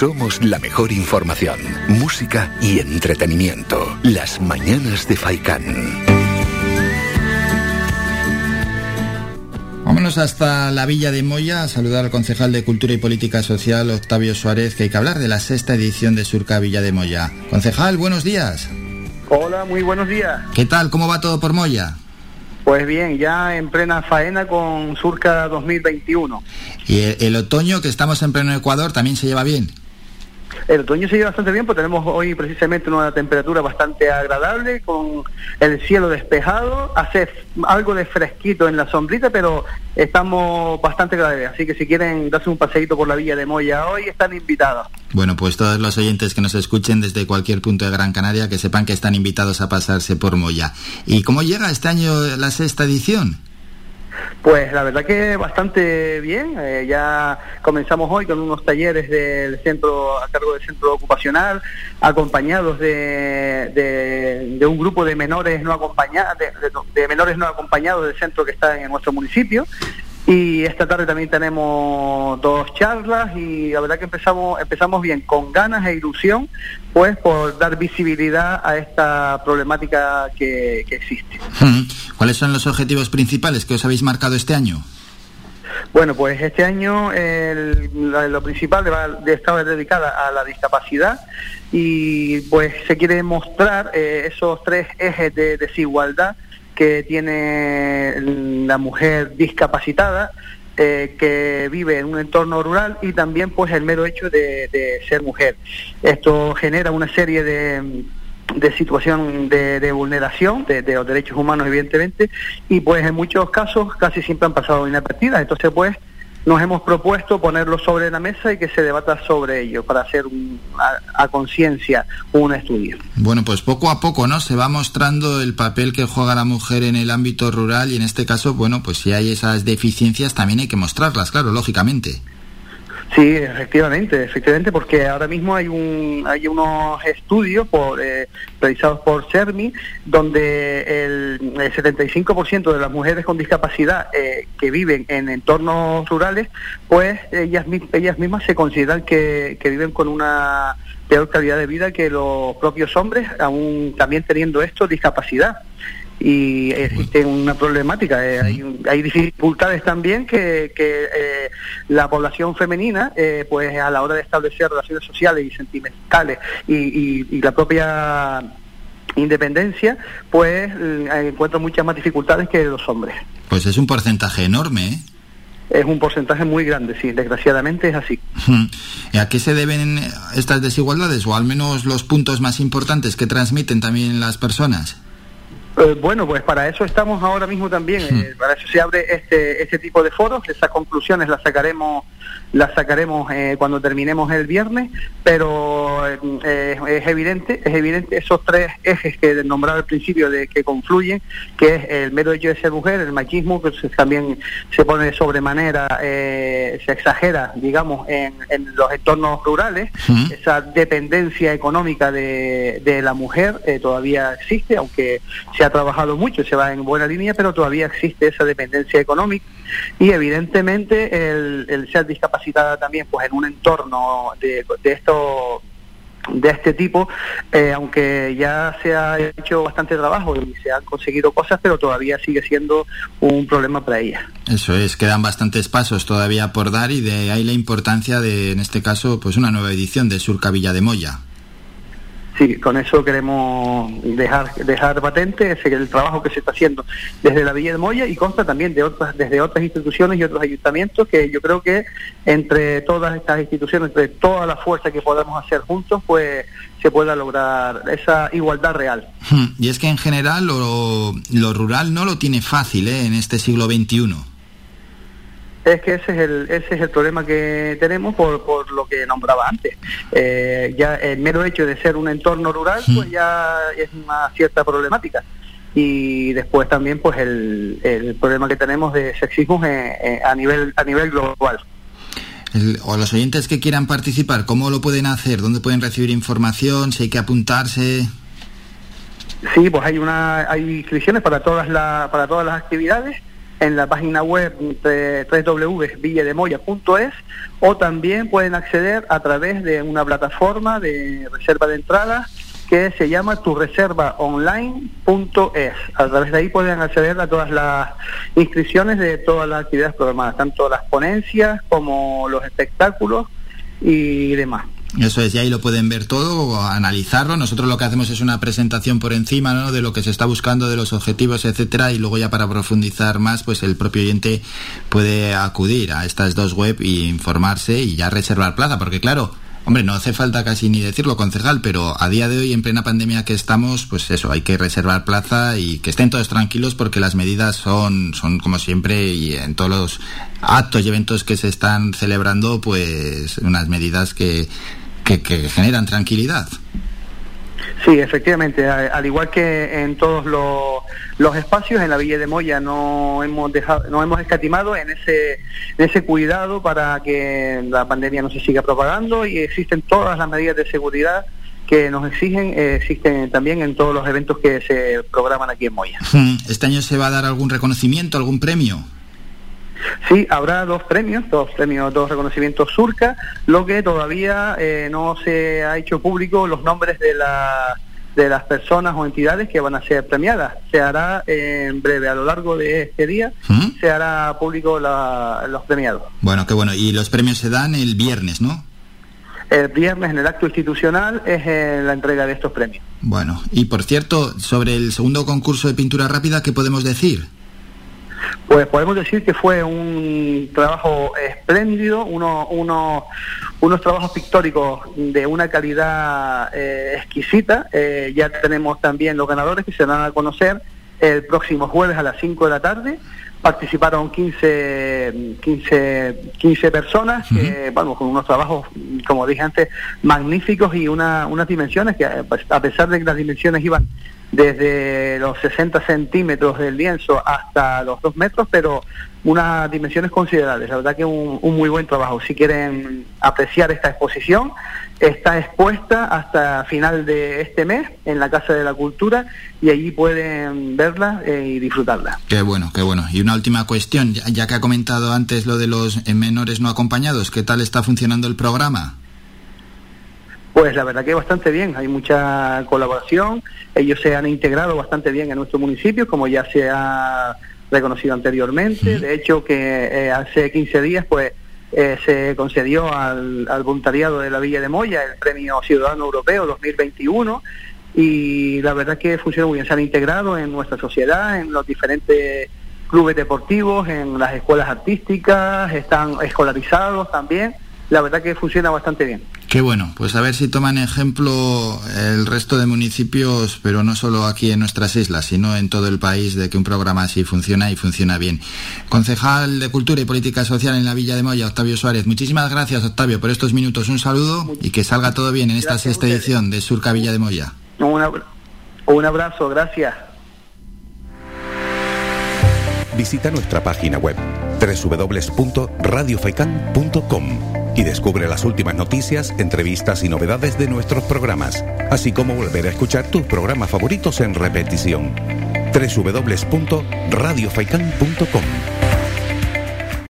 somos la mejor información, música y entretenimiento. Las mañanas de Faikán. Vámonos hasta la Villa de Moya a saludar al concejal de Cultura y Política Social, Octavio Suárez, que hay que hablar de la sexta edición de Surca Villa de Moya. Concejal, buenos días. Hola, muy buenos días. ¿Qué tal? ¿Cómo va todo por Moya? Pues bien, ya en plena faena con Surca 2021. ¿Y el, otoño, que estamos en pleno Ecuador, también se lleva bien? El otoño se lleva bastante bien, porque tenemos hoy precisamente una temperatura bastante agradable, con el cielo despejado, hace algo de fresquito en la sombrita, pero estamos bastante agradables. Así que si quieren darse un paseíto por la Villa de Moya hoy, están invitados. Bueno, pues todos los oyentes que nos escuchen desde cualquier punto de Gran Canaria, que sepan que están invitados a pasarse por Moya. ¿Y cómo llega este año la sexta edición? Pues la verdad que bastante bien. Eh, ya comenzamos hoy con unos talleres del centro a cargo del centro ocupacional, acompañados de, de, un grupo de menores no acompañados, de, menores no acompañados del centro que está en nuestro municipio. Y esta tarde también tenemos dos charlas y la verdad que empezamos, empezamos bien, con ganas e ilusión, pues por dar visibilidad a esta problemática que, existe. ¿Cuáles son los objetivos principales que os habéis marcado este año? Bueno, pues este año lo principal de, estaba dedicada a la discapacidad y pues se quiere mostrar eh, esos tres ejes de desigualdad que tiene la mujer discapacitada, eh, que vive en un entorno rural y también pues el mero hecho de, ser mujer. Esto genera una serie de de situación de, vulneración de, de, los derechos humanos, evidentemente, y pues en muchos casos casi siempre han pasado inadvertidas. Entonces, pues, nos hemos propuesto ponerlo sobre la mesa y que se debata sobre ello para hacer a, conciencia un estudio. Bueno, pues poco a poco, ¿no? Se va mostrando el papel que juega la mujer en el ámbito rural y en este caso, bueno, pues si hay esas deficiencias también hay que mostrarlas, claro, lógicamente. Sí, efectivamente, efectivamente, porque ahora mismo hay un hay unos estudios por, eh, realizados por CERMI donde el, 75% de las mujeres con discapacidad eh, que viven en entornos rurales, pues ellas ellas mismas se consideran que, que viven con una peor calidad de vida que los propios hombres, aún también teniendo esto discapacidad y existe una problemática. Eh, hay, dificultades también que, eh, la población femenina, eh, pues a la hora de establecer relaciones sociales y sentimentales y, la propia independencia, pues encuentra muchas más dificultades que los hombres. Pues es un porcentaje enorme, Es un porcentaje muy grande, sí, desgraciadamente es así. ¿Y a qué se deben estas desigualdades o al menos los puntos más importantes que transmiten también las personas? Eh, bueno, pues para eso estamos ahora mismo también, eh, para eso se abre este, este tipo de foros, esas conclusiones las sacaremos las sacaremos eh, cuando terminemos el viernes, pero eh, es evidente, es evidente esos tres ejes que nombraba al principio de que confluyen, que es el mero hecho de ser mujer, el machismo, que también se pone de sobremanera, eh, se exagera, digamos, en, los entornos rurales, esa dependencia económica de, de la mujer todavía existe, aunque se ha trabajado mucho, se va en buena línea, pero todavía existe esa dependencia económica. Y evidentemente el, el ser discapacitada también pues en un entorno de, de esto de este tipo, eh, aunque ya se ha hecho bastante trabajo y se han conseguido cosas, pero todavía sigue siendo un problema para ella. Eso es, quedan bastantes pasos todavía por dar y de ahí la importancia de, en este caso, pues una nueva edición de Surca Villa de Moya. Sí, con eso queremos dejar dejar patente ese, el trabajo que se está haciendo desde la Villa de Moya y consta también de otras desde otras instituciones y otros ayuntamientos que yo creo que entre todas estas instituciones, entre toda la fuerza que podamos hacer juntos, pues se pueda lograr esa igualdad real. Hmm, y es que en general lo, lo rural no lo tiene fácil ¿eh? en este siglo XXI. Es que ese es el, ese es el problema que tenemos por, por lo que nombraba antes. Eh, ya el mero hecho de ser un entorno rural, pues ya es una cierta problemática. Y después también, pues el, el problema que tenemos de sexismo a nivel a nivel global. o los oyentes que quieran participar, ¿cómo lo pueden hacer? ¿Dónde pueden recibir información? ¿Si hay que apuntarse? Sí, pues hay una hay inscripciones para todas las para todas las actividades en la página web www.villademoya.es o también pueden acceder a través de una plataforma de reserva de entradas que se llama tureservaonline.es. A través de ahí pueden acceder a todas las inscripciones de todas las actividades programadas, tanto las ponencias como los espectáculos y demás. Eso es, y ahí lo pueden ver todo, analizarlo. Nosotros lo que hacemos es una presentación por encima ¿no? de lo que se está buscando, de los objetivos, etcétera, y luego ya para profundizar más, pues el propio oyente puede acudir a estas dos web y informarse y ya reservar plaza, porque claro, Hombre, no hace falta casi ni decirlo, concejal, pero a día de hoy, en plena pandemia que estamos, pues eso, hay que reservar plaza y que estén todos tranquilos porque las medidas son, son como siempre y en todos los actos y eventos que se están celebrando, pues unas medidas que, que, que generan tranquilidad. Sí, efectivamente. Al igual que en todos los, espacios, en la Villa de Moya no hemos dejado, no hemos escatimado en ese, en ese cuidado para que la pandemia no se siga propagando y existen todas las medidas de seguridad que nos exigen, eh, existen también en todos los eventos que se programan aquí en Moya. ¿Este año se va a dar algún reconocimiento, algún premio? Sí, habrá dos premios, dos premios, dos reconocimientos Surca, lo que todavía eh, no se ha hecho público los nombres de la de las personas o entidades que van a ser premiadas. Se hará en breve, a lo largo de este día, ¿Mm? se hará público los premiados. Bueno, qué bueno. Y los premios se dan el viernes, ¿no? El viernes en el acto institucional es eh, la entrega de estos premios. Bueno, y por cierto, sobre el segundo concurso de pintura rápida, ¿qué podemos decir? Pues podemos decir que fue un trabajo espléndido, uno, uno, unos trabajos pictóricos de una calidad eh, exquisita. Eh, ya tenemos también los ganadores que se van a conocer el próximo jueves a las 5 de la tarde. Participaron 15, 15, 15 personas, bueno, con unos trabajos, como dije antes, magníficos y una, unas dimensiones que, pues, a pesar de que las dimensiones iban desde los 60 centímetros del lienzo hasta los 2 metros, pero unas dimensiones considerables. La verdad que un, un muy buen trabajo. Si quieren apreciar esta exposición, está expuesta hasta final de este mes en la Casa de la Cultura y allí pueden verla eh, y disfrutarla. Qué bueno, qué bueno. Y una última cuestión, ya que ha comentado antes lo de los menores no acompañados, ¿qué tal está funcionando el programa? Pues la verdad que bastante bien, hay mucha colaboración, ellos se han integrado bastante bien en nuestro municipio, como ya se ha reconocido anteriormente, de hecho que eh, hace 15 días pues eh, se concedió al, voluntariado de la Villa de Moya el Premio Ciudadano Europeo 2021 y la verdad que funciona muy bien, se han integrado en nuestra sociedad, en los diferentes clubes deportivos, en las escuelas artísticas, están escolarizados también. La verdad que funciona bastante bien. Qué bueno, pues a ver si toman ejemplo el resto de municipios, pero no solo aquí en nuestras islas, sino en todo el país, de que un programa así funciona y funciona bien. Concejal de Cultura y Política Social en la Villa de Moya, Octavio Suárez. Muchísimas gracias, Octavio, por estos minutos. Un saludo y que salga todo bien en esta sexta edición de Surca Villa de Moya. un abrazo, gracias. Visita nuestra página web www.radiofaikan.com y descubre las últimas noticias, entrevistas y novedades de nuestros programas, así como volver a escuchar tus programas favoritos en repetición. www.radiofaikan.com